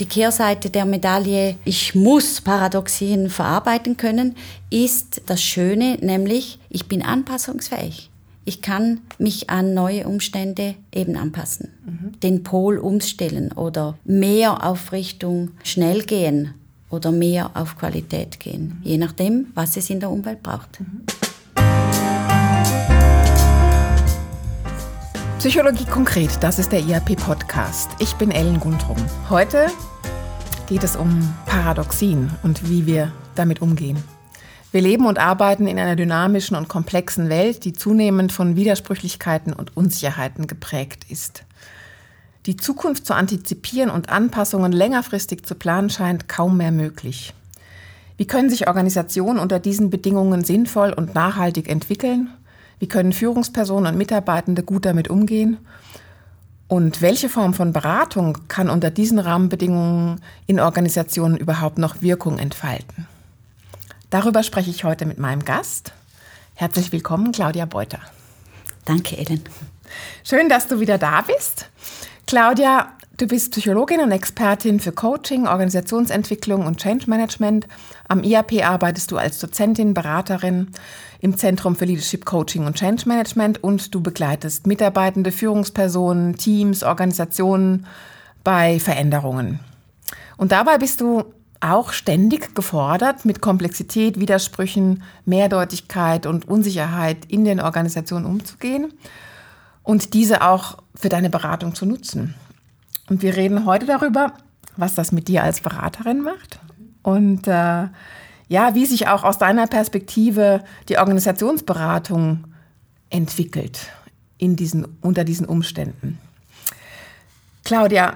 Die Kehrseite der Medaille, ich muss Paradoxien verarbeiten können, ist das Schöne, nämlich ich bin anpassungsfähig. Ich kann mich an neue Umstände eben anpassen, mhm. den Pol umstellen oder mehr auf Richtung schnell gehen oder mehr auf Qualität gehen, mhm. je nachdem, was es in der Umwelt braucht. Mhm. Psychologie konkret, das ist der IAP-Podcast. Ich bin Ellen Guntrum. Heute geht es um Paradoxien und wie wir damit umgehen. Wir leben und arbeiten in einer dynamischen und komplexen Welt, die zunehmend von Widersprüchlichkeiten und Unsicherheiten geprägt ist. Die Zukunft zu antizipieren und Anpassungen längerfristig zu planen scheint kaum mehr möglich. Wie können sich Organisationen unter diesen Bedingungen sinnvoll und nachhaltig entwickeln wie können Führungspersonen und Mitarbeitende gut damit umgehen? Und welche Form von Beratung kann unter diesen Rahmenbedingungen in Organisationen überhaupt noch Wirkung entfalten? Darüber spreche ich heute mit meinem Gast. Herzlich willkommen, Claudia Beuter. Danke, Ellen. Schön, dass du wieder da bist. Claudia, du bist Psychologin und Expertin für Coaching, Organisationsentwicklung und Change Management. Am IAP arbeitest du als Dozentin, Beraterin im Zentrum für Leadership Coaching und Change Management und du begleitest Mitarbeitende, Führungspersonen, Teams, Organisationen bei Veränderungen. Und dabei bist du auch ständig gefordert, mit Komplexität, Widersprüchen, Mehrdeutigkeit und Unsicherheit in den Organisationen umzugehen und diese auch für deine Beratung zu nutzen. Und wir reden heute darüber, was das mit dir als Beraterin macht und äh, ja, wie sich auch aus deiner Perspektive die Organisationsberatung entwickelt in diesen, unter diesen Umständen. Claudia,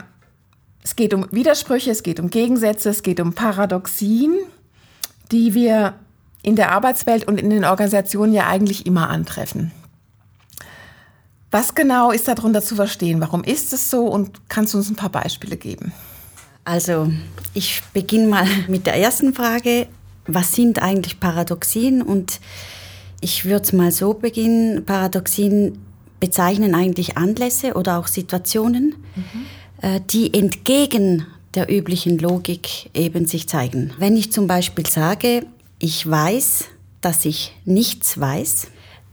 es geht um Widersprüche, es geht um Gegensätze, es geht um Paradoxien, die wir in der Arbeitswelt und in den Organisationen ja eigentlich immer antreffen. Was genau ist darunter zu verstehen? Warum ist es so? Und kannst du uns ein paar Beispiele geben? Also, ich beginne mal mit der ersten Frage was sind eigentlich Paradoxien? Und ich würde es mal so beginnen. Paradoxien bezeichnen eigentlich Anlässe oder auch Situationen, mhm. die entgegen der üblichen Logik eben sich zeigen. Wenn ich zum Beispiel sage, ich weiß, dass ich nichts weiß,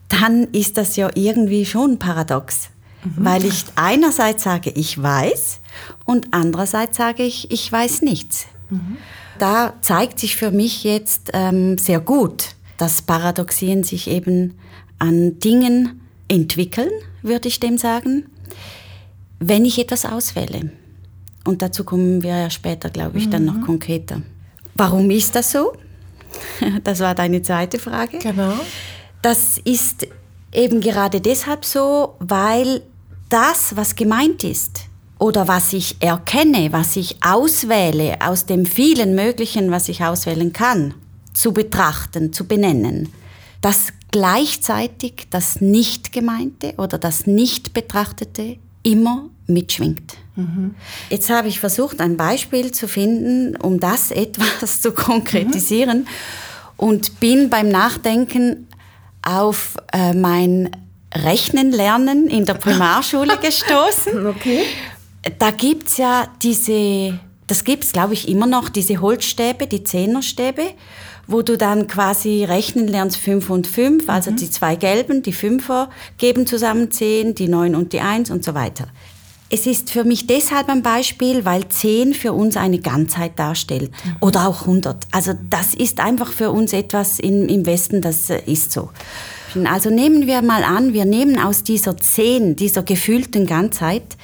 dann ist das ja irgendwie schon paradox. Mhm. Weil ich einerseits sage, ich weiß und andererseits sage ich, ich weiß nichts. Mhm da zeigt sich für mich jetzt ähm, sehr gut, dass Paradoxien sich eben an Dingen entwickeln, würde ich dem sagen, wenn ich etwas auswähle. Und dazu kommen wir ja später, glaube ich, mhm. dann noch mhm. konkreter. Warum ist das so? Das war deine zweite Frage. Genau. Das ist eben gerade deshalb so, weil das, was gemeint ist, oder was ich erkenne, was ich auswähle aus dem vielen Möglichen, was ich auswählen kann, zu betrachten, zu benennen, dass gleichzeitig das Nicht-Gemeinte oder das Nicht-Betrachtete immer mitschwingt. Mhm. Jetzt habe ich versucht, ein Beispiel zu finden, um das etwas zu konkretisieren mhm. und bin beim Nachdenken auf äh, mein Rechnen lernen in der Primarschule gestoßen. Okay da gibt es ja diese, das gibt es glaube ich immer noch, diese Holzstäbe, die Zehnerstäbe, wo du dann quasi rechnen lernst, fünf und fünf, also mhm. die zwei gelben, die Fünfer geben zusammen zehn, die neun und die eins und so weiter. Es ist für mich deshalb ein Beispiel, weil zehn für uns eine Ganzheit darstellt. Mhm. Oder auch 100. Also das ist einfach für uns etwas in, im Westen, das ist so. Also nehmen wir mal an, wir nehmen aus dieser zehn, dieser gefühlten Ganzheit,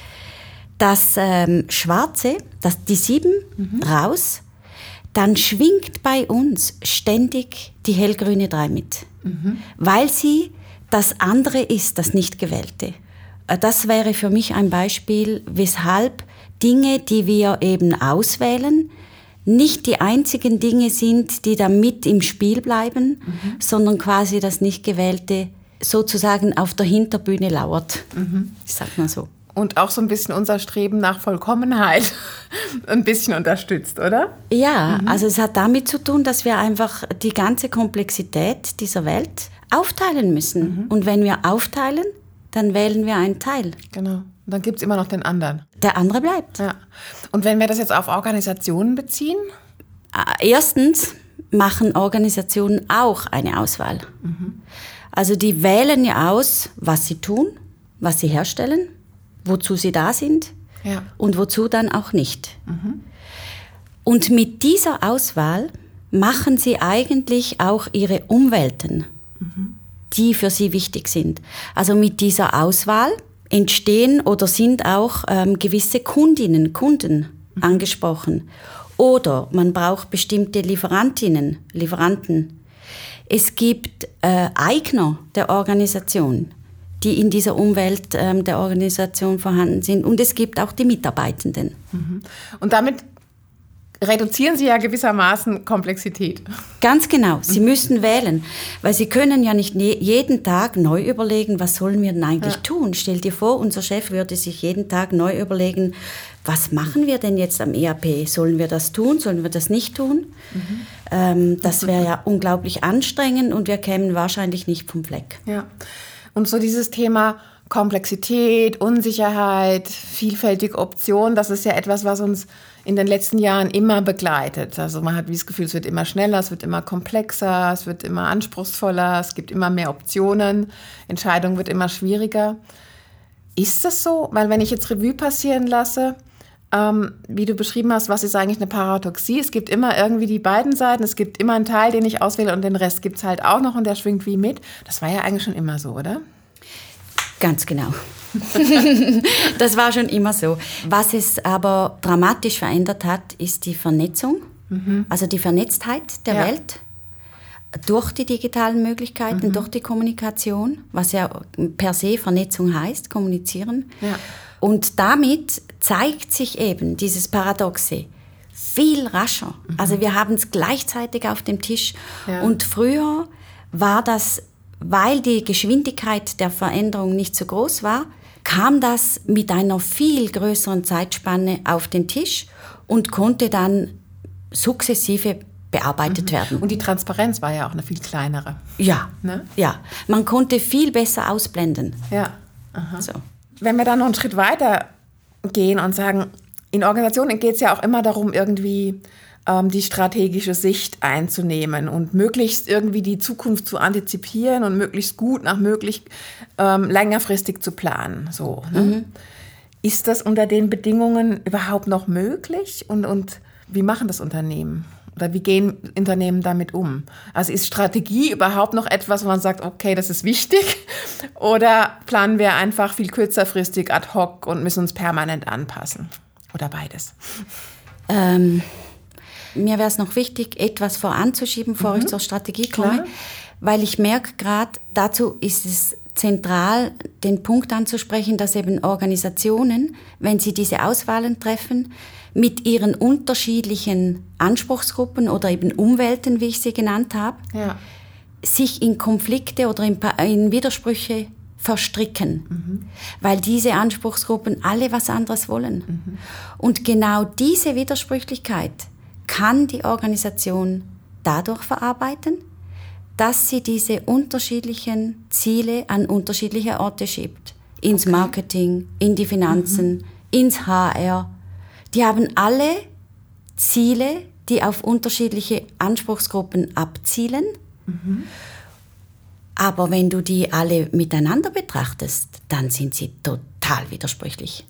das ähm, Schwarze, das, die Sieben mhm. raus, dann schwingt bei uns ständig die hellgrüne Drei mit, mhm. weil sie das andere ist, das nicht gewählte. Äh, das wäre für mich ein Beispiel, weshalb Dinge, die wir eben auswählen, nicht die einzigen Dinge sind, die da mit im Spiel bleiben, mhm. sondern quasi das nicht gewählte sozusagen auf der Hinterbühne lauert. Mhm. Sagt man so und auch so ein bisschen unser Streben nach Vollkommenheit ein bisschen unterstützt, oder? Ja, mhm. also es hat damit zu tun, dass wir einfach die ganze Komplexität dieser Welt aufteilen müssen. Mhm. Und wenn wir aufteilen, dann wählen wir einen Teil. Genau. Und dann gibt es immer noch den anderen. Der andere bleibt. Ja. Und wenn wir das jetzt auf Organisationen beziehen? Äh, erstens machen Organisationen auch eine Auswahl. Mhm. Also die wählen ja aus, was sie tun, was sie herstellen, wozu sie da sind ja. und wozu dann auch nicht. Mhm. Und mit dieser Auswahl machen sie eigentlich auch ihre Umwelten, mhm. die für sie wichtig sind. Also mit dieser Auswahl entstehen oder sind auch ähm, gewisse Kundinnen, Kunden mhm. angesprochen. Oder man braucht bestimmte Lieferantinnen, Lieferanten. Es gibt äh, Eigner der Organisation, die in dieser Umwelt ähm, der Organisation vorhanden sind. Und es gibt auch die Mitarbeitenden. Mhm. Und damit reduzieren Sie ja gewissermaßen Komplexität. Ganz genau. Sie müssen wählen, weil Sie können ja nicht jeden Tag neu überlegen, was sollen wir denn eigentlich ja. tun. Stell dir vor, unser Chef würde sich jeden Tag neu überlegen, was machen wir denn jetzt am ERP? Sollen wir das tun? Sollen wir das nicht tun? Mhm. Ähm, das wäre ja unglaublich anstrengend und wir kämen wahrscheinlich nicht vom Fleck. Ja. Und so dieses Thema Komplexität, Unsicherheit, vielfältige Optionen, das ist ja etwas, was uns in den letzten Jahren immer begleitet. Also man hat das Gefühl, es wird immer schneller, es wird immer komplexer, es wird immer anspruchsvoller, es gibt immer mehr Optionen, Entscheidung wird immer schwieriger. Ist das so? Weil wenn ich jetzt Revue passieren lasse, ähm, wie du beschrieben hast, was ist eigentlich eine Paradoxie? Es gibt immer irgendwie die beiden Seiten, es gibt immer einen Teil, den ich auswähle und den Rest gibt es halt auch noch und der schwingt wie mit. Das war ja eigentlich schon immer so, oder? Ganz genau. das war schon immer so. Was es aber dramatisch verändert hat, ist die Vernetzung, mhm. also die Vernetztheit der ja. Welt durch die digitalen Möglichkeiten, mhm. durch die Kommunikation, was ja per se Vernetzung heißt, kommunizieren. Ja. Und damit zeigt sich eben dieses Paradoxe viel rascher. Mhm. Also wir haben es gleichzeitig auf dem Tisch. Ja. Und früher war das, weil die Geschwindigkeit der Veränderung nicht so groß war, kam das mit einer viel größeren Zeitspanne auf den Tisch und konnte dann sukzessive bearbeitet mhm. werden. Und die Transparenz war ja auch eine viel kleinere. Ja, ne? ja. Man konnte viel besser ausblenden. Ja. So. Wenn wir dann noch einen Schritt weiter gehen und sagen, in Organisationen geht es ja auch immer darum, irgendwie ähm, die strategische Sicht einzunehmen und möglichst irgendwie die Zukunft zu antizipieren und möglichst gut nach möglich ähm, längerfristig zu planen. So, ne? mhm. Ist das unter den Bedingungen überhaupt noch möglich? Und, und wie machen das Unternehmen? Oder wie gehen Unternehmen damit um? Also ist Strategie überhaupt noch etwas, wo man sagt, okay, das ist wichtig? Oder planen wir einfach viel kürzerfristig ad hoc und müssen uns permanent anpassen? Oder beides? Ähm, mir wäre es noch wichtig, etwas voranzuschieben, bevor mhm. ich zur Strategie komme, Klar. weil ich merke gerade, dazu ist es zentral, den Punkt anzusprechen, dass eben Organisationen, wenn sie diese Auswahlen treffen, mit ihren unterschiedlichen Anspruchsgruppen oder eben Umwelten, wie ich sie genannt habe, ja. sich in Konflikte oder in, in Widersprüche verstricken, mhm. weil diese Anspruchsgruppen alle was anderes wollen. Mhm. Und genau diese Widersprüchlichkeit kann die Organisation dadurch verarbeiten, dass sie diese unterschiedlichen Ziele an unterschiedliche Orte schiebt. Ins okay. Marketing, in die Finanzen, mhm. ins HR. Die haben alle Ziele, die auf unterschiedliche Anspruchsgruppen abzielen. Mhm. Aber wenn du die alle miteinander betrachtest, dann sind sie total widersprüchlich.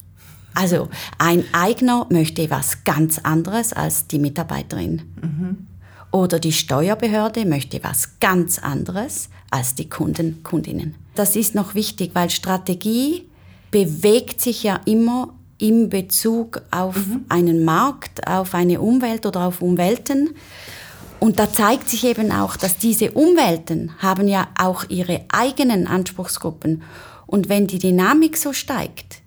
Also ein Eigner möchte was ganz anderes als die Mitarbeiterin. Mhm. Oder die Steuerbehörde möchte was ganz anderes als die Kunden, Kundinnen. Das ist noch wichtig, weil Strategie bewegt sich ja immer im Bezug auf mhm. einen Markt, auf eine Umwelt oder auf Umwelten. Und da zeigt sich eben auch, dass diese Umwelten haben ja auch ihre eigenen Anspruchsgruppen. Und wenn die Dynamik so steigt,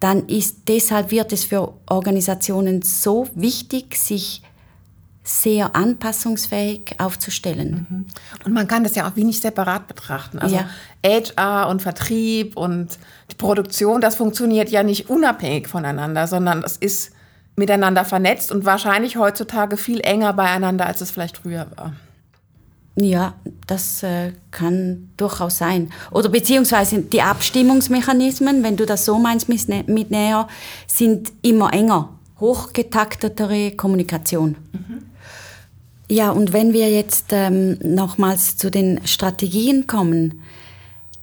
dann ist deshalb wird es für Organisationen so wichtig, sich sehr anpassungsfähig aufzustellen. Mhm. Und man kann das ja auch wenig separat betrachten. Also ja. HR und Vertrieb und die Produktion, das funktioniert ja nicht unabhängig voneinander, sondern das ist miteinander vernetzt und wahrscheinlich heutzutage viel enger beieinander, als es vielleicht früher war. Ja, das äh, kann durchaus sein. Oder beziehungsweise die Abstimmungsmechanismen, wenn du das so meinst mit, mit näher, sind immer enger. Hochgetaktetere Kommunikation. Mhm. Ja, und wenn wir jetzt ähm, nochmals zu den Strategien kommen,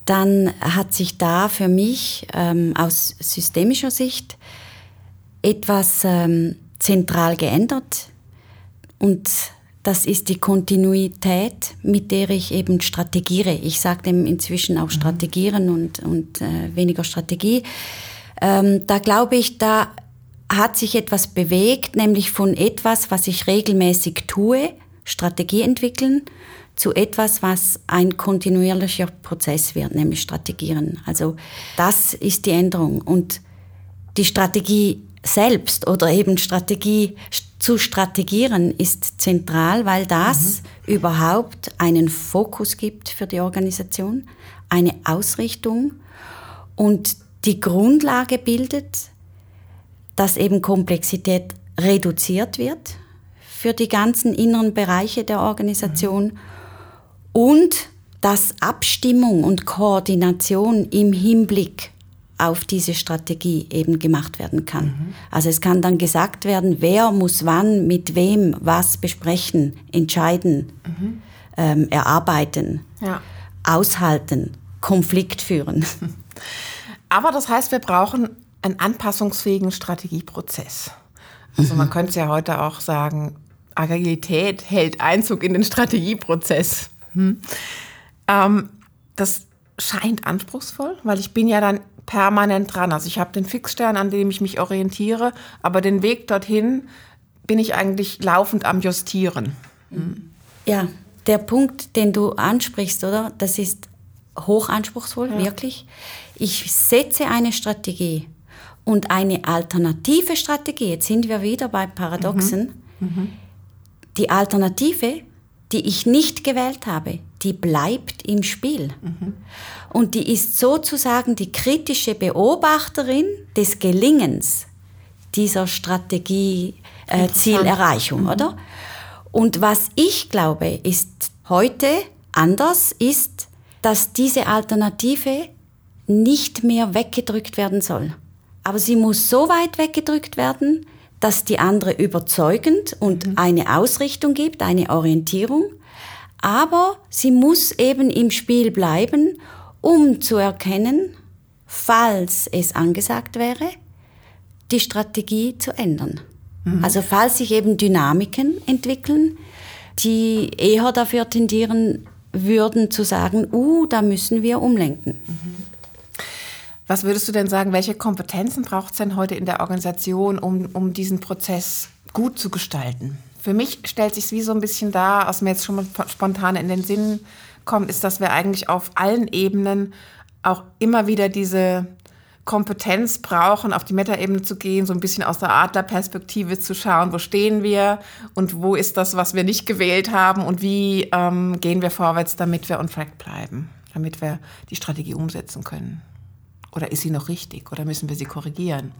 dann hat sich da für mich ähm, aus systemischer Sicht etwas ähm, zentral geändert. Und das ist die Kontinuität, mit der ich eben strategiere. Ich sage dem inzwischen auch mhm. strategieren und, und äh, weniger Strategie. Ähm, da glaube ich, da hat sich etwas bewegt, nämlich von etwas, was ich regelmäßig tue, Strategie entwickeln, zu etwas, was ein kontinuierlicher Prozess wird, nämlich Strategieren. Also das ist die Änderung. Und die Strategie selbst oder eben Strategie zu strategieren ist zentral, weil das mhm. überhaupt einen Fokus gibt für die Organisation, eine Ausrichtung und die Grundlage bildet, dass eben Komplexität reduziert wird für die ganzen inneren Bereiche der Organisation und dass Abstimmung und Koordination im Hinblick auf diese Strategie eben gemacht werden kann. Mhm. Also es kann dann gesagt werden, wer muss wann mit wem was besprechen, entscheiden, mhm. ähm, erarbeiten, ja. aushalten, Konflikt führen. Aber das heißt, wir brauchen einen anpassungsfähigen Strategieprozess. Also man mhm. könnte es ja heute auch sagen, Agilität hält Einzug in den Strategieprozess. Hm. Ähm, das scheint anspruchsvoll, weil ich bin ja dann permanent dran. Also ich habe den Fixstern, an dem ich mich orientiere, aber den Weg dorthin bin ich eigentlich laufend am Justieren. Mhm. Ja, der Punkt, den du ansprichst, oder? Das ist hochanspruchsvoll, ja. wirklich. Ich setze eine Strategie und eine alternative Strategie, jetzt sind wir wieder bei Paradoxen, mhm. Mhm. die Alternative, die ich nicht gewählt habe, die bleibt im Spiel. Mhm. Und die ist sozusagen die kritische Beobachterin des Gelingens dieser Strategie äh, mhm. oder? Und was ich glaube, ist heute anders, ist, dass diese Alternative nicht mehr weggedrückt werden soll. Aber sie muss so weit weggedrückt werden, dass die andere überzeugend und mhm. eine Ausrichtung gibt, eine Orientierung, aber sie muss eben im Spiel bleiben, um zu erkennen, falls es angesagt wäre, die Strategie zu ändern. Mhm. Also falls sich eben Dynamiken entwickeln, die eher dafür tendieren würden zu sagen, uh, da müssen wir umlenken. Mhm. Was würdest du denn sagen, welche Kompetenzen braucht es denn heute in der Organisation, um, um diesen Prozess gut zu gestalten? Für mich stellt sich wie so ein bisschen dar, was mir jetzt schon mal spontan in den Sinn kommt, ist, dass wir eigentlich auf allen Ebenen auch immer wieder diese Kompetenz brauchen, auf die Metaebene zu gehen, so ein bisschen aus der Adlerperspektive zu schauen, wo stehen wir und wo ist das, was wir nicht gewählt haben und wie ähm, gehen wir vorwärts, damit wir on track bleiben, damit wir die Strategie umsetzen können. Oder ist sie noch richtig oder müssen wir sie korrigieren?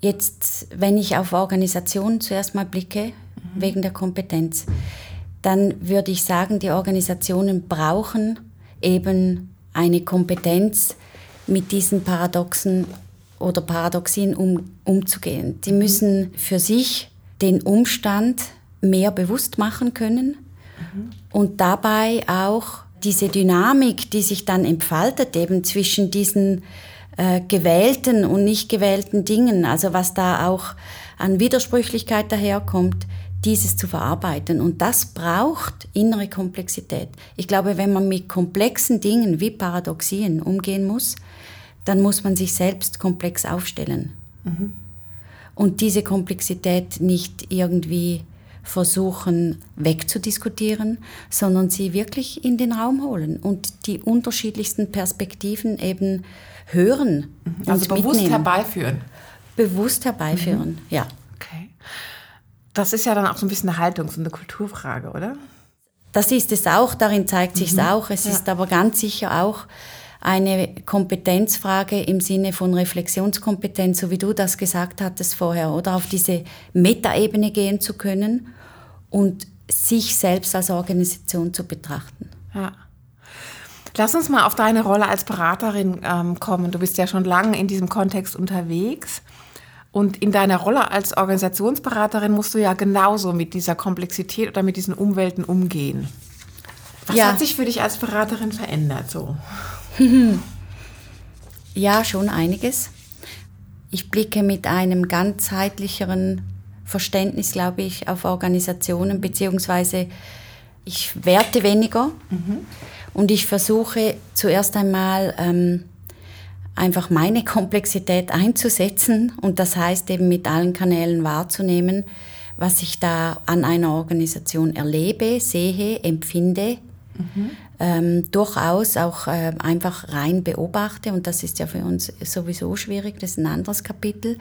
Jetzt, wenn ich auf Organisationen zuerst mal blicke, mhm. wegen der Kompetenz, dann würde ich sagen, die Organisationen brauchen eben eine Kompetenz, mit diesen Paradoxen oder Paradoxien um, umzugehen. Die mhm. müssen für sich den Umstand mehr bewusst machen können mhm. und dabei auch diese Dynamik, die sich dann entfaltet, eben zwischen diesen äh, gewählten und nicht gewählten Dingen, also was da auch an Widersprüchlichkeit daherkommt, dieses zu verarbeiten. Und das braucht innere Komplexität. Ich glaube, wenn man mit komplexen Dingen wie Paradoxien umgehen muss, dann muss man sich selbst komplex aufstellen. Mhm. Und diese Komplexität nicht irgendwie versuchen wegzudiskutieren, sondern sie wirklich in den Raum holen und die unterschiedlichsten Perspektiven eben hören. Mhm. Also bewusst mitnehmen. herbeiführen. Bewusst herbeiführen, mhm. ja. Okay. Das ist ja dann auch so ein bisschen eine Haltungs- und eine Kulturfrage, oder? Das ist es auch, darin zeigt sich es mhm. auch. Es ja. ist aber ganz sicher auch eine Kompetenzfrage im Sinne von Reflexionskompetenz, so wie du das gesagt hattest vorher, oder auf diese Metaebene gehen zu können und sich selbst als Organisation zu betrachten. Ja. Lass uns mal auf deine Rolle als Beraterin ähm, kommen. Du bist ja schon lange in diesem Kontext unterwegs. Und in deiner Rolle als Organisationsberaterin musst du ja genauso mit dieser Komplexität oder mit diesen Umwelten umgehen. Was ja. hat sich für dich als Beraterin verändert so? ja, schon einiges. Ich blicke mit einem ganzheitlicheren Verständnis, glaube ich, auf Organisationen, beziehungsweise ich werte weniger mhm. und ich versuche zuerst einmal ähm, einfach meine Komplexität einzusetzen und das heißt eben mit allen Kanälen wahrzunehmen, was ich da an einer Organisation erlebe, sehe, empfinde, mhm. Ähm, durchaus auch äh, einfach rein beobachte und das ist ja für uns sowieso schwierig, das ist ein anderes Kapitel.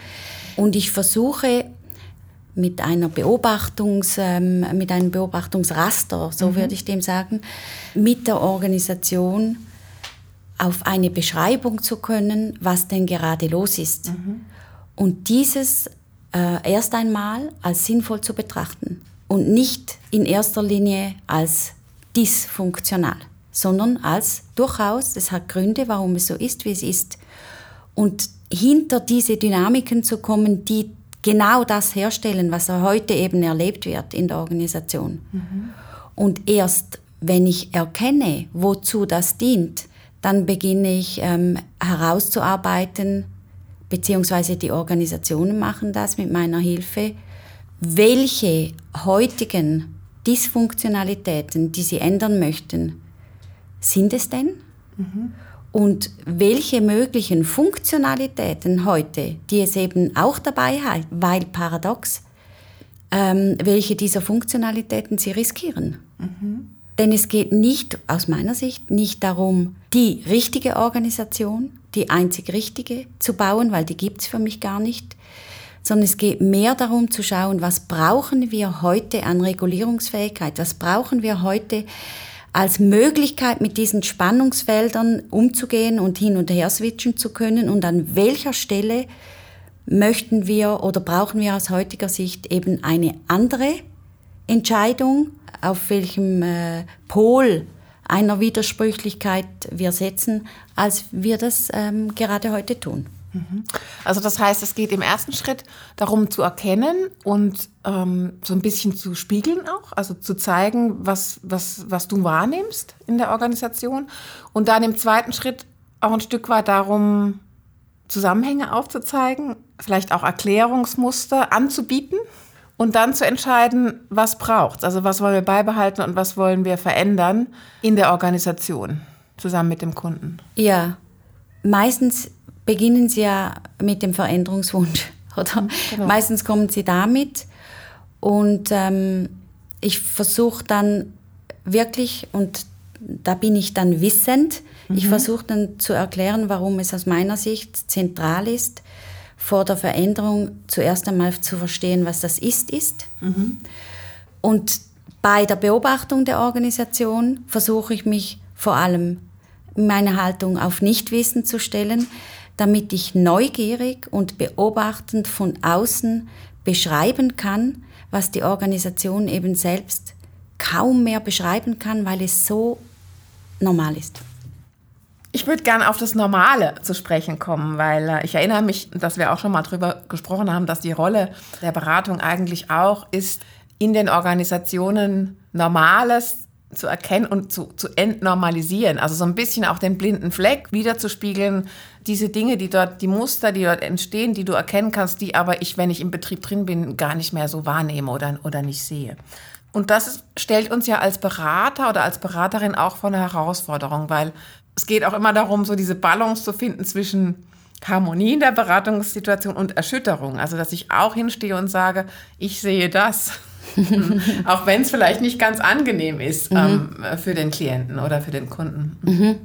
Und ich versuche mit einer Beobachtungs, ähm, mit einem Beobachtungsraster, so mhm. würde ich dem sagen, mit der Organisation auf eine Beschreibung zu können, was denn gerade los ist. Mhm. Und dieses äh, erst einmal als sinnvoll zu betrachten und nicht in erster Linie als dysfunktional, sondern als durchaus, es hat Gründe, warum es so ist, wie es ist. Und hinter diese Dynamiken zu kommen, die genau das herstellen, was heute eben erlebt wird in der Organisation. Mhm. Und erst wenn ich erkenne, wozu das dient, dann beginne ich ähm, herauszuarbeiten, beziehungsweise die Organisationen machen das mit meiner Hilfe, welche heutigen Dysfunktionalitäten, die sie ändern möchten, sind es denn? Mhm und welche möglichen Funktionalitäten heute, die es eben auch dabei hat, weil paradox, ähm, welche dieser Funktionalitäten sie riskieren. Mhm. Denn es geht nicht, aus meiner Sicht, nicht darum, die richtige Organisation, die einzig richtige zu bauen, weil die gibt es für mich gar nicht, sondern es geht mehr darum zu schauen, was brauchen wir heute an Regulierungsfähigkeit, was brauchen wir heute als Möglichkeit, mit diesen Spannungsfeldern umzugehen und hin und her switchen zu können? Und an welcher Stelle möchten wir oder brauchen wir aus heutiger Sicht eben eine andere Entscheidung, auf welchem äh, Pol einer Widersprüchlichkeit wir setzen, als wir das ähm, gerade heute tun. Mhm. Also das heißt, es geht im ersten Schritt darum zu erkennen und ähm, so ein bisschen zu spiegeln auch, also zu zeigen, was, was, was du wahrnimmst in der Organisation. Und dann im zweiten Schritt auch ein Stück weit darum, Zusammenhänge aufzuzeigen, vielleicht auch Erklärungsmuster anzubieten und dann zu entscheiden, was braucht Also was wollen wir beibehalten und was wollen wir verändern in der Organisation zusammen mit dem Kunden. Ja, meistens beginnen sie ja mit dem Veränderungswunsch. Oder? Genau. Meistens kommen sie damit. Und ähm, ich versuche dann wirklich, und da bin ich dann wissend, mhm. ich versuche dann zu erklären, warum es aus meiner Sicht zentral ist, vor der Veränderung zuerst einmal zu verstehen, was das ist, ist. Mhm. Und bei der Beobachtung der Organisation versuche ich mich vor allem meine Haltung auf Nichtwissen zu stellen, damit ich neugierig und beobachtend von außen beschreiben kann, was die Organisation eben selbst kaum mehr beschreiben kann, weil es so normal ist. Ich würde gerne auf das Normale zu sprechen kommen, weil äh, ich erinnere mich, dass wir auch schon mal darüber gesprochen haben, dass die Rolle der Beratung eigentlich auch ist, in den Organisationen Normales zu erkennen und zu, zu entnormalisieren. Also so ein bisschen auch den blinden Fleck wiederzuspiegeln. Diese Dinge, die dort, die Muster, die dort entstehen, die du erkennen kannst, die aber ich, wenn ich im Betrieb drin bin, gar nicht mehr so wahrnehme oder, oder nicht sehe. Und das stellt uns ja als Berater oder als Beraterin auch vor eine Herausforderung, weil es geht auch immer darum, so diese Balance zu finden zwischen Harmonie in der Beratungssituation und Erschütterung. Also, dass ich auch hinstehe und sage, ich sehe das. auch wenn es vielleicht nicht ganz angenehm ist mhm. ähm, für den Klienten oder für den Kunden. Mhm.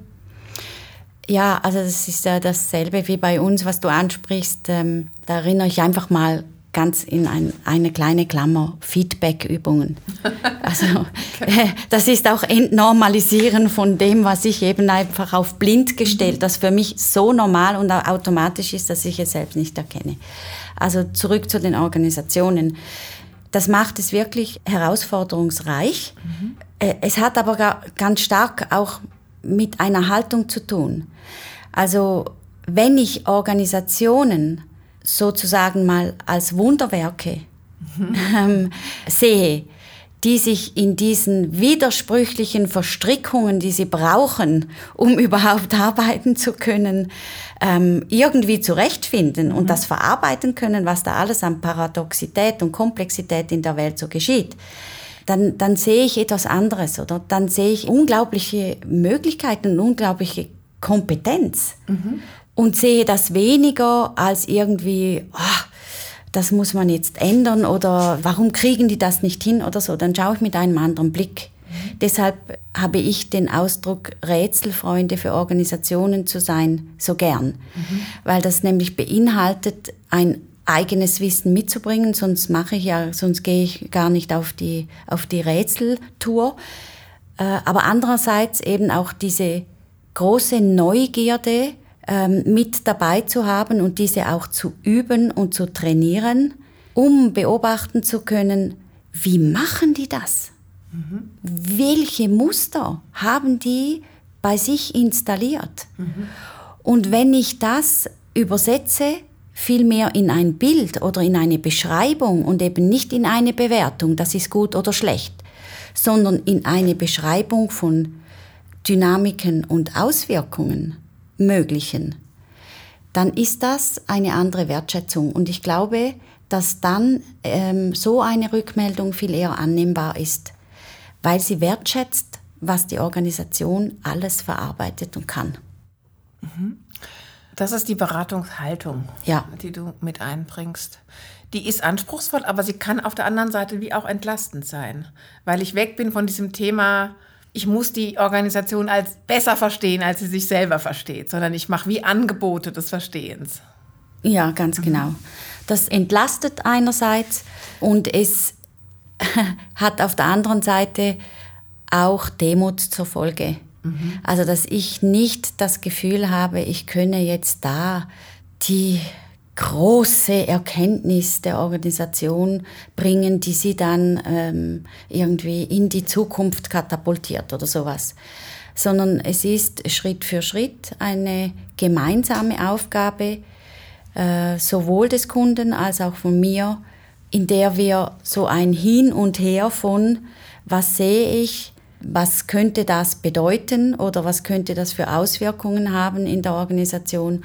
Ja, also das ist ja dasselbe wie bei uns, was du ansprichst. Ähm, da erinnere ich einfach mal ganz in ein, eine kleine Klammer Feedback-Übungen. Also okay. das ist auch Entnormalisieren von dem, was ich eben einfach auf blind gestellt, das für mich so normal und automatisch ist, dass ich es selbst nicht erkenne. Also zurück zu den Organisationen Das macht es wirklich herausforderungsreich. Mhm. Es hat aber ganz stark auch mit einer Haltung zu tun. Also wenn ich Organisationen sozusagen mal als Wunderwerke mhm. sehe, die sich in diesen widersprüchlichen Verstrickungen, die sie brauchen, um überhaupt arbeiten zu können, ähm, irgendwie zurechtfinden mhm. und das verarbeiten können, was da alles an Paradoxität und Komplexität in der Welt so geschieht, dann, dann sehe ich etwas anderes oder dann sehe ich unglaubliche Möglichkeiten und unglaubliche Kompetenz mhm. und sehe das weniger als irgendwie, oh, das muss man jetzt ändern oder warum kriegen die das nicht hin oder so, dann schaue ich mit einem anderen Blick. Deshalb habe ich den Ausdruck Rätselfreunde für Organisationen zu sein so gern, mhm. weil das nämlich beinhaltet, ein eigenes Wissen mitzubringen, sonst mache ich ja, sonst gehe ich gar nicht auf die, auf die Rätseltour. Äh, aber andererseits eben auch diese große Neugierde, ähm, mit dabei zu haben und diese auch zu üben und zu trainieren, um beobachten zu können, wie machen die das? Welche Muster haben die bei sich installiert? Mhm. Und wenn ich das übersetze, vielmehr in ein Bild oder in eine Beschreibung und eben nicht in eine Bewertung, das ist gut oder schlecht, sondern in eine Beschreibung von Dynamiken und Auswirkungen, möglichen, dann ist das eine andere Wertschätzung. Und ich glaube, dass dann ähm, so eine Rückmeldung viel eher annehmbar ist, weil sie wertschätzt, was die Organisation alles verarbeitet und kann. Mhm. Das ist die Beratungshaltung, ja. die du mit einbringst. Die ist anspruchsvoll, aber sie kann auf der anderen Seite wie auch entlastend sein, weil ich weg bin von diesem Thema, ich muss die Organisation als besser verstehen, als sie sich selber versteht, sondern ich mache wie Angebote des Verstehens. Ja, ganz genau. Das entlastet einerseits und es hat auf der anderen Seite auch Demut zur Folge. Mhm. Also, dass ich nicht das Gefühl habe, ich könne jetzt da die große Erkenntnis der Organisation bringen, die sie dann ähm, irgendwie in die Zukunft katapultiert oder sowas. Sondern es ist Schritt für Schritt eine gemeinsame Aufgabe, äh, sowohl des Kunden als auch von mir, in der wir so ein Hin und Her von, was sehe ich, was könnte das bedeuten oder was könnte das für Auswirkungen haben in der Organisation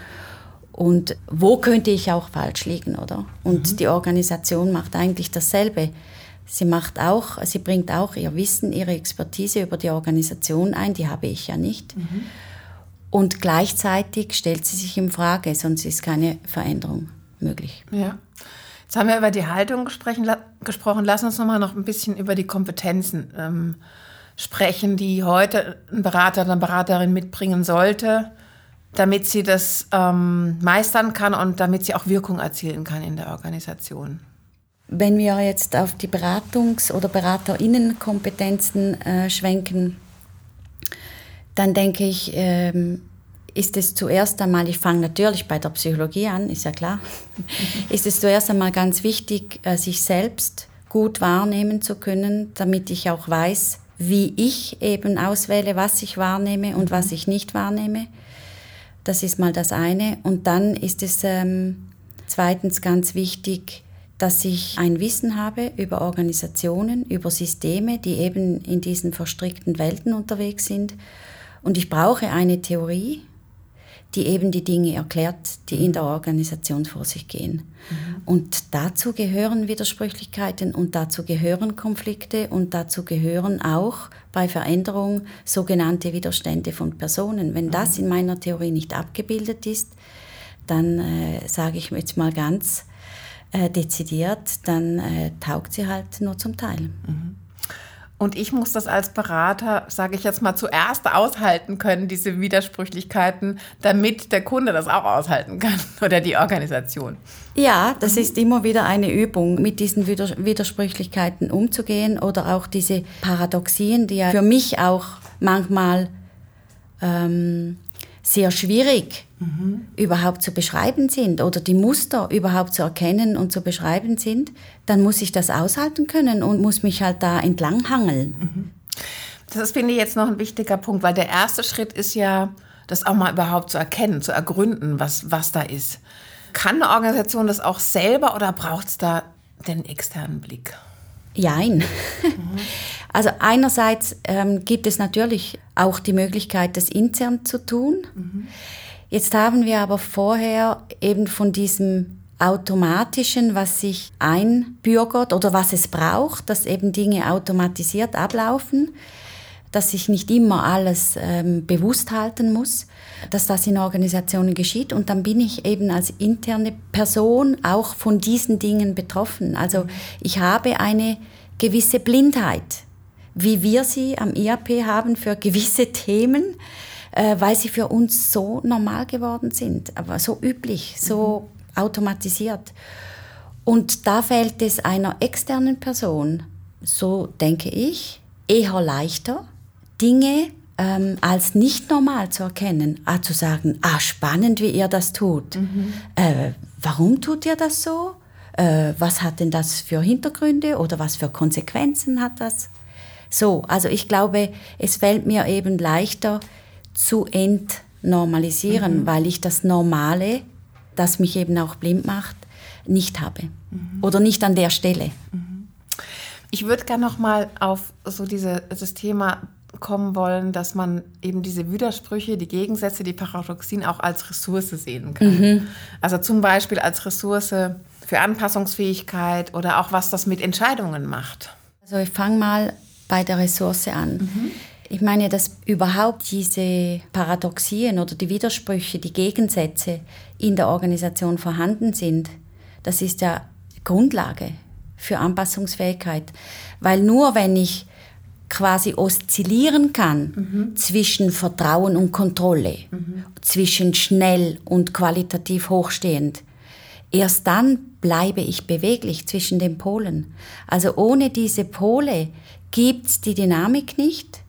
und wo könnte ich auch falsch liegen, oder? Und mhm. die Organisation macht eigentlich dasselbe. Sie macht auch, sie bringt auch ihr Wissen, ihre Expertise über die Organisation ein, die habe ich ja nicht. Mhm. Und gleichzeitig stellt sie sich in Frage, sonst ist keine Veränderung möglich. Ja. Jetzt haben wir über die Haltung gesprochen. Lass uns noch mal noch ein bisschen über die Kompetenzen ähm, sprechen, die heute ein Berater, eine Beraterin mitbringen sollte damit sie das ähm, meistern kann und damit sie auch Wirkung erzielen kann in der Organisation. Wenn wir jetzt auf die Beratungs- oder Beraterinnenkompetenzen äh, schwenken, dann denke ich, ähm, ist es zuerst einmal, ich fange natürlich bei der Psychologie an, ist ja klar, ist es zuerst einmal ganz wichtig, äh, sich selbst gut wahrnehmen zu können, damit ich auch weiß, wie ich eben auswähle, was ich wahrnehme und was ich nicht wahrnehme. Das ist mal das eine. Und dann ist es ähm, zweitens ganz wichtig, dass ich ein Wissen habe über Organisationen, über Systeme, die eben in diesen verstrickten Welten unterwegs sind. Und ich brauche eine Theorie, die eben die Dinge erklärt, die in der Organisation vor sich gehen. Mhm. Und dazu gehören Widersprüchlichkeiten und dazu gehören Konflikte und dazu gehören auch bei Veränderung sogenannte Widerstände von Personen. Wenn das mhm. in meiner Theorie nicht abgebildet ist, dann äh, sage ich jetzt mal ganz äh, dezidiert, dann äh, taugt sie halt nur zum Teil. Mhm. Und ich muss das als Berater, sage ich jetzt mal, zuerst aushalten können, diese Widersprüchlichkeiten, damit der Kunde das auch aushalten kann oder die Organisation. Ja, das ist immer wieder eine Übung, mit diesen Widersprüchlichkeiten umzugehen oder auch diese Paradoxien, die ja für mich auch manchmal ähm, sehr schwierig mhm. überhaupt zu beschreiben sind oder die Muster überhaupt zu erkennen und zu beschreiben sind, dann muss ich das aushalten können und muss mich halt da entlanghangeln. Mhm. Das finde ich, jetzt noch ein wichtiger Punkt, weil der erste Schritt ist ja, das auch mal überhaupt zu erkennen, zu ergründen, was, was da ist. Kann eine Organisation das auch selber oder braucht es da den externen Blick? Jein. Mhm. Also einerseits ähm, gibt es natürlich auch die Möglichkeit, das intern zu tun. Mhm. Jetzt haben wir aber vorher eben von diesem automatischen, was sich einbürgert oder was es braucht, dass eben Dinge automatisiert ablaufen, dass ich nicht immer alles ähm, bewusst halten muss, dass das in Organisationen geschieht. Und dann bin ich eben als interne Person auch von diesen Dingen betroffen. Also ich habe eine gewisse Blindheit, wie wir sie am IAP haben für gewisse Themen, äh, weil sie für uns so normal geworden sind, aber so üblich, so mhm. automatisiert. Und da fällt es einer externen Person, so denke ich, eher leichter, Dinge ähm, als nicht normal zu erkennen, ah, zu sagen, ah, spannend, wie ihr das tut. Mhm. Äh, warum tut ihr das so? äh, was hat denn das für Hintergründe oder was für Konsequenzen hat das? So, also ich glaube, es fällt mir eben leichter zu entnormalisieren, mhm. weil ich das Normale, das mich eben auch blind macht, nicht habe mhm. oder nicht an der Stelle. Mhm. Ich würde gerne noch mal auf so diese, das Thema kommen wollen, dass man eben diese Widersprüche, die Gegensätze, die Paradoxien auch als Ressource sehen kann. Mhm. Also zum Beispiel als Ressource für Anpassungsfähigkeit oder auch was das mit Entscheidungen macht? Also ich fange mal bei der Ressource an. Mhm. Ich meine, dass überhaupt diese Paradoxien oder die Widersprüche, die Gegensätze in der Organisation vorhanden sind, das ist ja Grundlage für Anpassungsfähigkeit. Weil nur wenn ich quasi oszillieren kann mhm. zwischen Vertrauen und Kontrolle, mhm. zwischen schnell und qualitativ hochstehend, Erst dann bleibe ich beweglich zwischen den Polen. Also ohne diese Pole gibt's die Dynamik nicht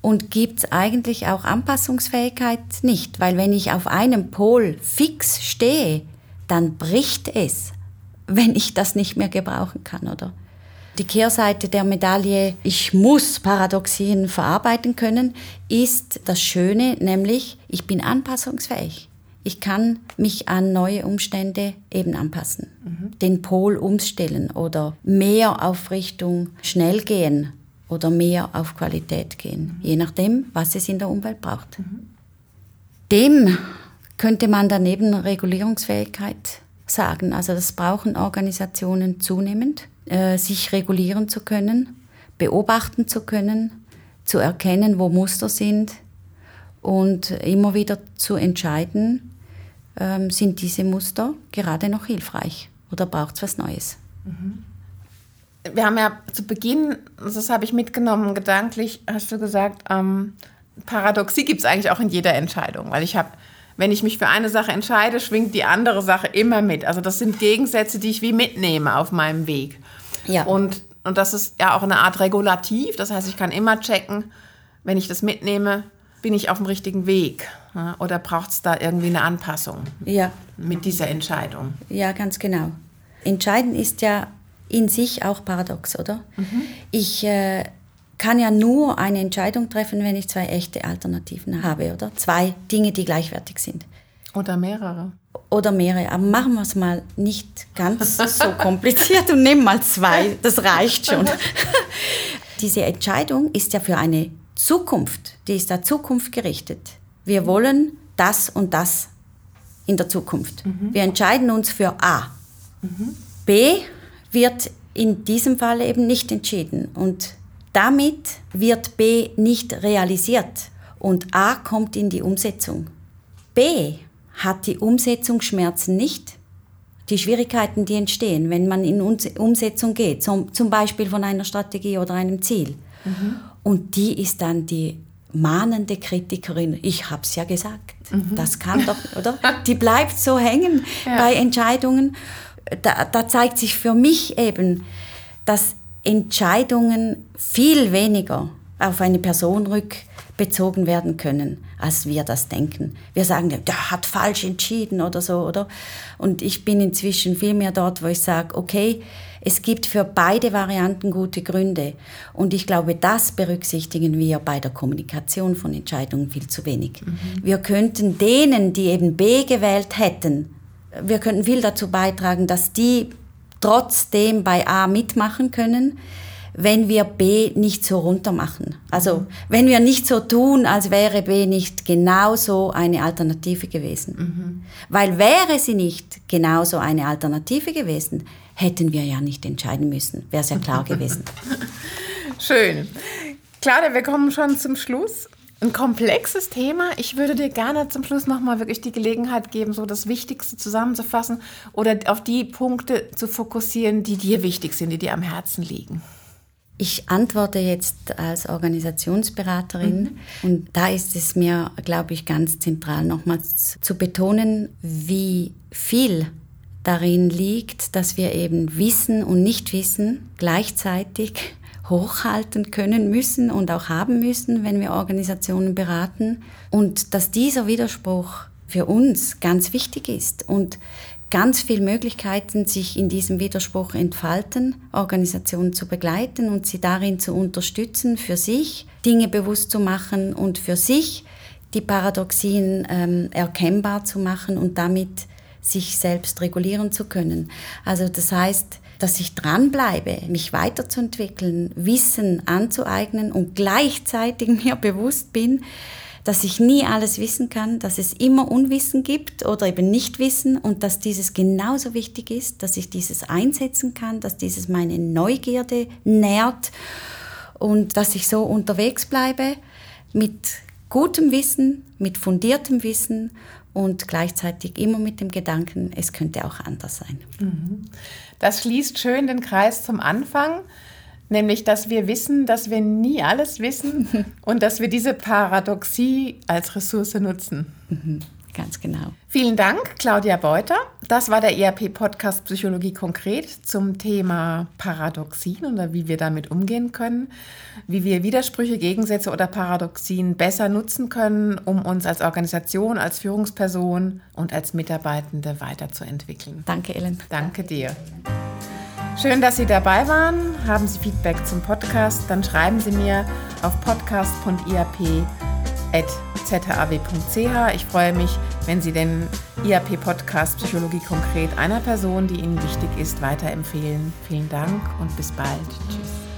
und gibt's eigentlich auch Anpassungsfähigkeit nicht, weil wenn ich auf einem Pol fix stehe, dann bricht es, wenn ich das nicht mehr gebrauchen kann, oder? Die Kehrseite der Medaille, ich muss Paradoxien verarbeiten können, ist das Schöne, nämlich ich bin anpassungsfähig. Ich kann mich an neue Umstände eben anpassen, mhm. den Pol umstellen oder mehr auf Richtung schnell gehen oder mehr auf Qualität gehen, mhm. je nachdem, was es in der Umwelt braucht. Mhm. Dem könnte man daneben Regulierungsfähigkeit sagen. Also das brauchen Organisationen zunehmend, äh, sich regulieren zu können, beobachten zu können, zu erkennen, wo Muster sind und immer wieder zu entscheiden, ähm, sind diese Muster gerade noch hilfreich oder braucht es was Neues? Mhm. Wir haben ja zu Beginn, das habe ich mitgenommen, gedanklich, hast du gesagt, ähm, Paradoxie gibt es eigentlich auch in jeder Entscheidung, weil ich habe, wenn ich mich für eine Sache entscheide, schwingt die andere Sache immer mit. Also das sind Gegensätze, die ich wie mitnehme auf meinem Weg. Ja. Und, und das ist ja auch eine Art Regulativ, das heißt, ich kann immer checken, wenn ich das mitnehme, bin ich auf dem richtigen Weg? Oder braucht es da irgendwie eine Anpassung ja. mit dieser Entscheidung? Ja, ganz genau. Entscheiden ist ja in sich auch paradox, oder? Mhm. Ich äh, kann ja nur eine Entscheidung treffen, wenn ich zwei echte Alternativen habe, oder? Zwei Dinge, die gleichwertig sind. Oder mehrere. Oder mehrere. Aber machen wir es mal nicht ganz so kompliziert und nehmen mal zwei. Das reicht schon. Diese Entscheidung ist ja für eine Zukunft, die ist der Zukunft gerichtet. Wir wollen das und das in der Zukunft. Mhm. Wir entscheiden uns für A. Mhm. B wird in diesem Fall eben nicht entschieden und damit wird B nicht realisiert und A kommt in die Umsetzung. B hat die Umsetzungsschmerzen nicht, die Schwierigkeiten, die entstehen, wenn man in Umsetzung geht, zum, zum Beispiel von einer Strategie oder einem Ziel. Mhm. Und die ist dann die mahnende Kritikerin. Ich habe es ja gesagt. Mhm. Das kann doch, oder? Die bleibt so hängen ja. bei Entscheidungen. Da, da zeigt sich für mich eben, dass Entscheidungen viel weniger auf eine Person rückbezogen werden können, als wir das denken. Wir sagen, der hat falsch entschieden oder so, oder? Und ich bin inzwischen viel mehr dort, wo ich sage, okay, es gibt für beide Varianten gute Gründe. Und ich glaube, das berücksichtigen wir bei der Kommunikation von Entscheidungen viel zu wenig. Mhm. Wir könnten denen, die eben B gewählt hätten, wir könnten viel dazu beitragen, dass die trotzdem bei A mitmachen können, wenn wir B nicht so runter machen. Also mhm. wenn wir nicht so tun, als wäre B nicht genauso eine Alternative gewesen. Mhm. Weil wäre sie nicht genauso eine Alternative gewesen, hätten wir ja nicht entscheiden müssen. Wäre es ja klar gewesen. Schön. Claudia, wir kommen schon zum Schluss. Ein komplexes Thema. Ich würde dir gerne zum Schluss nochmal wirklich die Gelegenheit geben, so das Wichtigste zusammenzufassen oder auf die Punkte zu fokussieren, die dir wichtig sind, die dir am Herzen liegen. Ich antworte jetzt als Organisationsberaterin mhm. und da ist es mir, glaube ich, ganz zentral nochmals zu betonen, wie viel darin liegt, dass wir eben Wissen und Nichtwissen gleichzeitig hochhalten können müssen und auch haben müssen, wenn wir Organisationen beraten und dass dieser Widerspruch für uns ganz wichtig ist und ganz viele Möglichkeiten sich in diesem Widerspruch entfalten, Organisationen zu begleiten und sie darin zu unterstützen, für sich Dinge bewusst zu machen und für sich die Paradoxien ähm, erkennbar zu machen und damit sich selbst regulieren zu können. Also das heißt, dass ich dranbleibe, mich weiterzuentwickeln, Wissen anzueignen und gleichzeitig mir bewusst bin, dass ich nie alles wissen kann, dass es immer Unwissen gibt oder eben Nichtwissen und dass dieses genauso wichtig ist, dass ich dieses einsetzen kann, dass dieses meine Neugierde nährt und dass ich so unterwegs bleibe mit gutem Wissen, mit fundiertem Wissen und gleichzeitig immer mit dem Gedanken, es könnte auch anders sein. Mhm. Das schließt schön den Kreis zum Anfang. Nämlich, dass wir wissen, dass wir nie alles wissen und dass wir diese Paradoxie als Ressource nutzen. Mhm, ganz genau. Vielen Dank, Claudia Beuter. Das war der ERP-Podcast Psychologie konkret zum Thema Paradoxien oder wie wir damit umgehen können, wie wir Widersprüche, Gegensätze oder Paradoxien besser nutzen können, um uns als Organisation, als Führungsperson und als Mitarbeitende weiterzuentwickeln. Danke, Ellen. Danke dir. Schön, dass Sie dabei waren. Haben Sie Feedback zum Podcast, dann schreiben Sie mir auf podcast.iap.zaw.ch. Ich freue mich, wenn Sie den IAP-Podcast Psychologie konkret einer Person, die Ihnen wichtig ist, weiterempfehlen. Vielen Dank und bis bald. Tschüss.